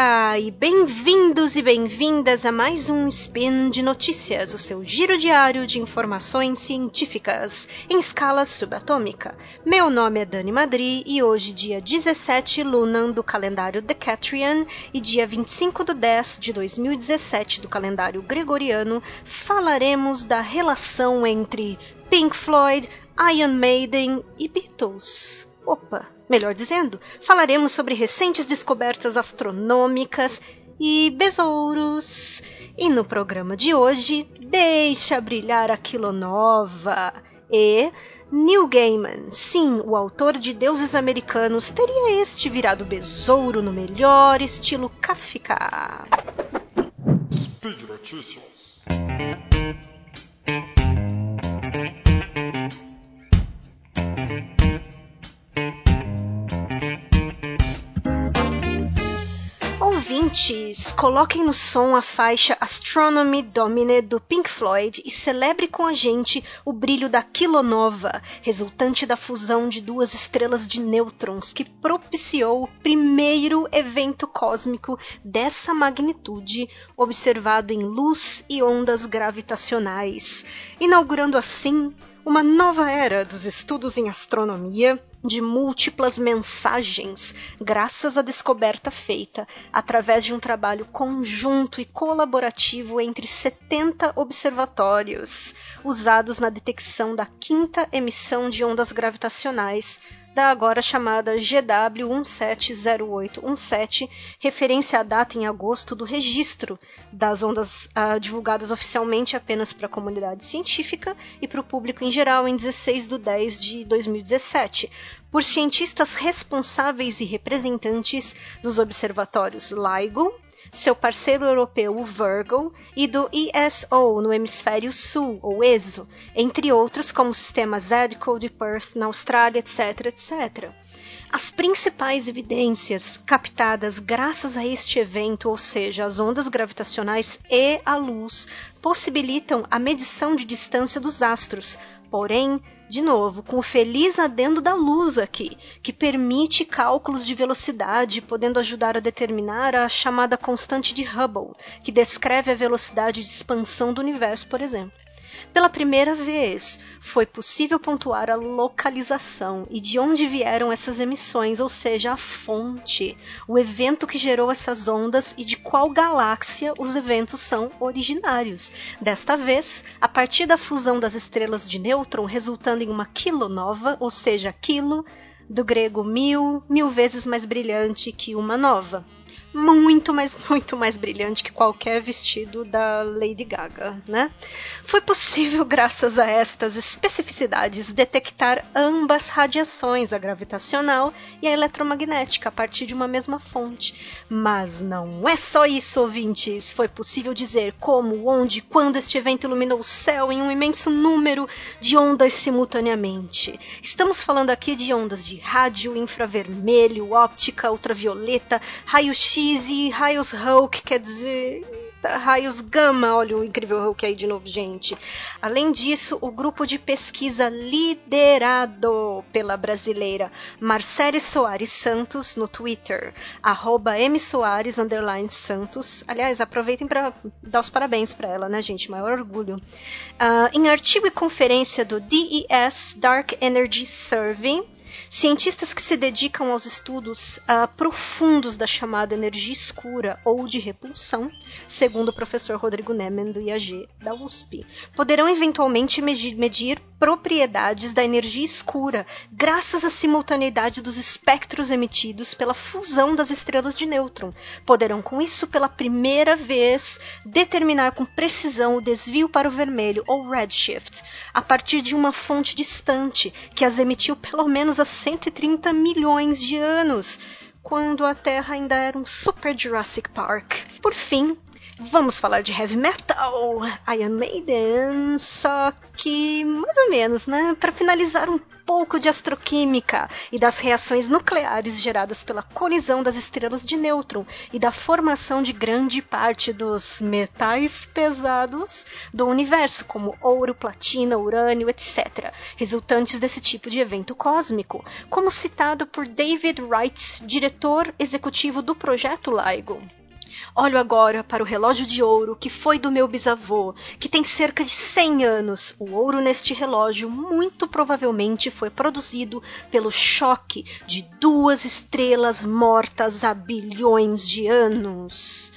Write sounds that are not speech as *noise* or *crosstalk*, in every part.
dia e bem-vindos e bem-vindas a mais um Spin de Notícias, o seu giro diário de informações científicas em escala subatômica. Meu nome é Dani Madri e hoje, dia 17 Lunan do calendário Decatrian e dia 25 do 10 de 2017 do calendário Gregoriano, falaremos da relação entre Pink Floyd, Iron Maiden e Beatles. Opa, melhor dizendo, falaremos sobre recentes descobertas astronômicas e besouros. E no programa de hoje, deixa brilhar a quilonova e Neil Gaiman, sim, o autor de Deuses Americanos, teria este virado besouro no melhor estilo Kafka. Speed Notícias. Ouvintes, coloquem no som a faixa Astronomy Domine do Pink Floyd e celebre com a gente o brilho da kilonova, resultante da fusão de duas estrelas de nêutrons que propiciou o primeiro evento cósmico dessa magnitude observado em luz e ondas gravitacionais, inaugurando assim uma nova era dos estudos em astronomia de múltiplas mensagens, graças à descoberta feita através de um trabalho conjunto e colaborativo entre 70 observatórios usados na detecção da quinta emissão de ondas gravitacionais da agora chamada GW170817, referência à data em agosto do registro das ondas uh, divulgadas oficialmente apenas para a comunidade científica e para o público em geral em 16 de 10 de 2017, por cientistas responsáveis e representantes dos observatórios LIGO, seu parceiro europeu, o Virgo, e do ESO no hemisfério sul, ou ESO, entre outros como o sistema ZEDCO de Perth na Austrália, etc, etc. As principais evidências captadas graças a este evento, ou seja, as ondas gravitacionais e a luz, possibilitam a medição de distância dos astros, porém, de novo, com o feliz adendo da luz aqui, que permite cálculos de velocidade, podendo ajudar a determinar a chamada constante de Hubble, que descreve a velocidade de expansão do universo, por exemplo. Pela primeira vez, foi possível pontuar a localização e de onde vieram essas emissões, ou seja, a fonte, o evento que gerou essas ondas e de qual galáxia os eventos são originários. Desta vez, a partir da fusão das estrelas de nêutron, resultando em uma quilonova, ou seja, quilo do grego mil, mil vezes mais brilhante que uma nova muito, mas muito mais brilhante que qualquer vestido da Lady Gaga, né? Foi possível, *laughs* graças a estas especificidades, detectar ambas radiações, a gravitacional e a eletromagnética, a partir de uma mesma fonte. Mas não é só isso, ouvintes. Foi possível dizer como, onde, quando este evento iluminou o céu em um imenso número de ondas simultaneamente. Estamos falando aqui de ondas de rádio, infravermelho, óptica, ultravioleta, raio-x E raios Hulk, quer dizer, raios gama, olha o incrível Hulk aí de novo, gente. Além disso, o grupo de pesquisa liderado pela brasileira Marcele Soares Santos no Twitter, arroba msoares Santos. Aliás, aproveitem para dar os parabéns para ela, né, gente? Maior orgulho. Uh, em artigo e conferência do DES Dark Energy Survey, Cientistas que se dedicam aos estudos uh, profundos da chamada energia escura ou de repulsão, segundo o professor Rodrigo Nemen do IAG da USP, poderão eventualmente medir, medir propriedades da energia escura graças à simultaneidade dos espectros emitidos pela fusão das estrelas de nêutron. Poderão, com isso, pela primeira vez, determinar com precisão o desvio para o vermelho ou redshift a partir de uma fonte distante que as emitiu pelo menos há 130 milhões de anos, quando a Terra ainda era um super Jurassic Park. Por fim, vamos falar de heavy metal, Iron Maiden, só que mais ou menos, né? Para finalizar um pouco de astroquímica e das reações nucleares geradas pela colisão das estrelas de nêutron e da formação de grande parte dos metais pesados do universo, como ouro, platina, urânio, etc., resultantes desse tipo de evento cósmico, como citado por David Wright, diretor executivo do projeto LIGO. Olho agora para o relógio de ouro que foi do meu bisavô, que tem cerca de 100 anos. O ouro neste relógio muito provavelmente foi produzido pelo choque de duas estrelas mortas há bilhões de anos.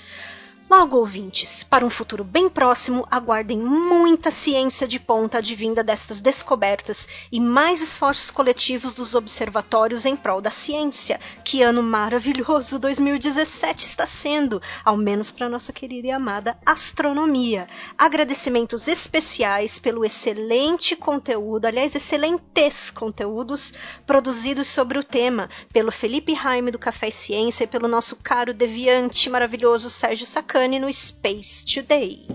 Logo, ouvintes, para um futuro bem próximo, aguardem muita ciência de ponta advinda destas descobertas e mais esforços coletivos dos observatórios em prol da ciência. Que ano maravilhoso 2017 está sendo, ao menos para nossa querida e amada astronomia. Agradecimentos especiais pelo excelente conteúdo, aliás, excelentes conteúdos produzidos sobre o tema pelo Felipe Raime do Café e Ciência e pelo nosso caro deviante maravilhoso Sérgio Sacani no Space Today.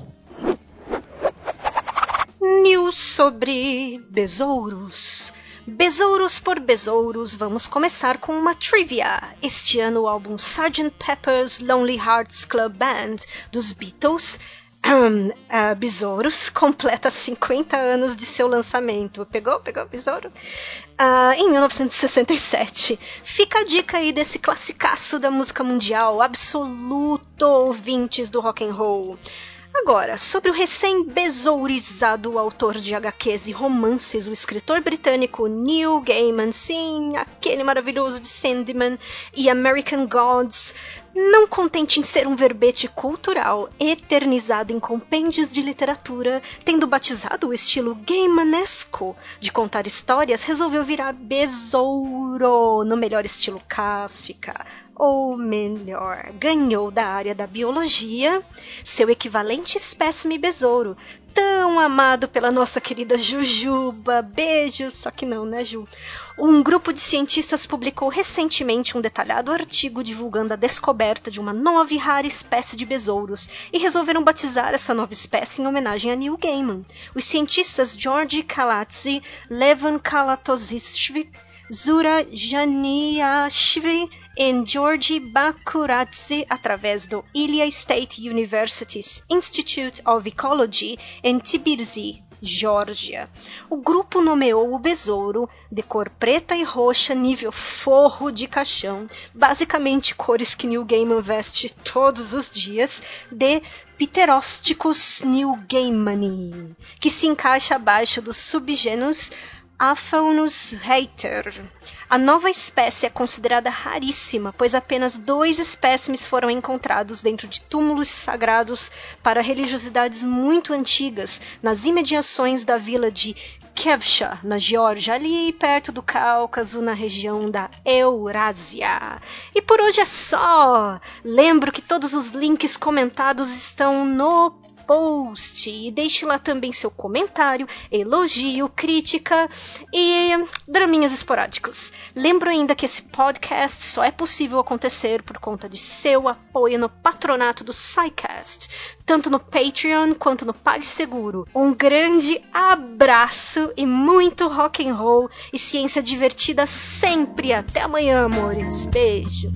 News sobre besouros. Besouros por besouros, vamos começar com uma trivia. Este ano o álbum Sgt. Pepper's Lonely Hearts Club Band dos Beatles uh, *clears throat* Besouros *laughs* completa 50 anos de seu lançamento. Pegou? Pegou Besouro? Uh, em 1967. Fica a dica aí desse classicaço da música mundial, absoluto ouvintes do rock and roll. Agora, sobre o recém-besourizado autor de HQs e romances, o escritor britânico Neil Gaiman, sim, aquele maravilhoso de Sandman e American Gods, não contente em ser um verbete cultural eternizado em compêndios de literatura, tendo batizado o estilo gaimanesco de contar histórias, resolveu virar besouro no melhor estilo Kafka, ou melhor, ganhou da área da biologia seu equivalente espécime besouro, tão amado pela nossa querida Jujuba. Beijos, só que não, né, Ju? Um grupo de cientistas publicou recentemente um detalhado artigo divulgando a descoberta de uma nova e rara espécie de besouros e resolveram batizar essa nova espécie em homenagem a Neil Gaiman. Os cientistas George Kalatzi, Levan Kalatozishvili Zura Janiashvili e Georgi Bakuradze através do Ilia State University's Institute of Ecology em Tbilisi, Geórgia. O grupo nomeou o besouro de cor preta e roxa, nível forro de caixão, basicamente cores que Neil Gaiman veste todos os dias, de Pterósticos newgaimani, que se encaixa abaixo dos subgêneros Aphaunus reiter. A nova espécie é considerada raríssima, pois apenas dois espécimes foram encontrados dentro de túmulos sagrados para religiosidades muito antigas, nas imediações da vila de Kevsha, na Geórgia, ali perto do Cáucaso, na região da Eurásia. E por hoje é só! Lembro que todos os links comentados estão no post e deixe lá também seu comentário, elogio, crítica e draminhas esporádicos. Lembro ainda que esse podcast só é possível acontecer por conta de seu apoio no patronato do SciCast, tanto no Patreon quanto no PagSeguro. Um grande abraço e muito rock and roll e ciência divertida sempre. Até amanhã, amores. Beijo.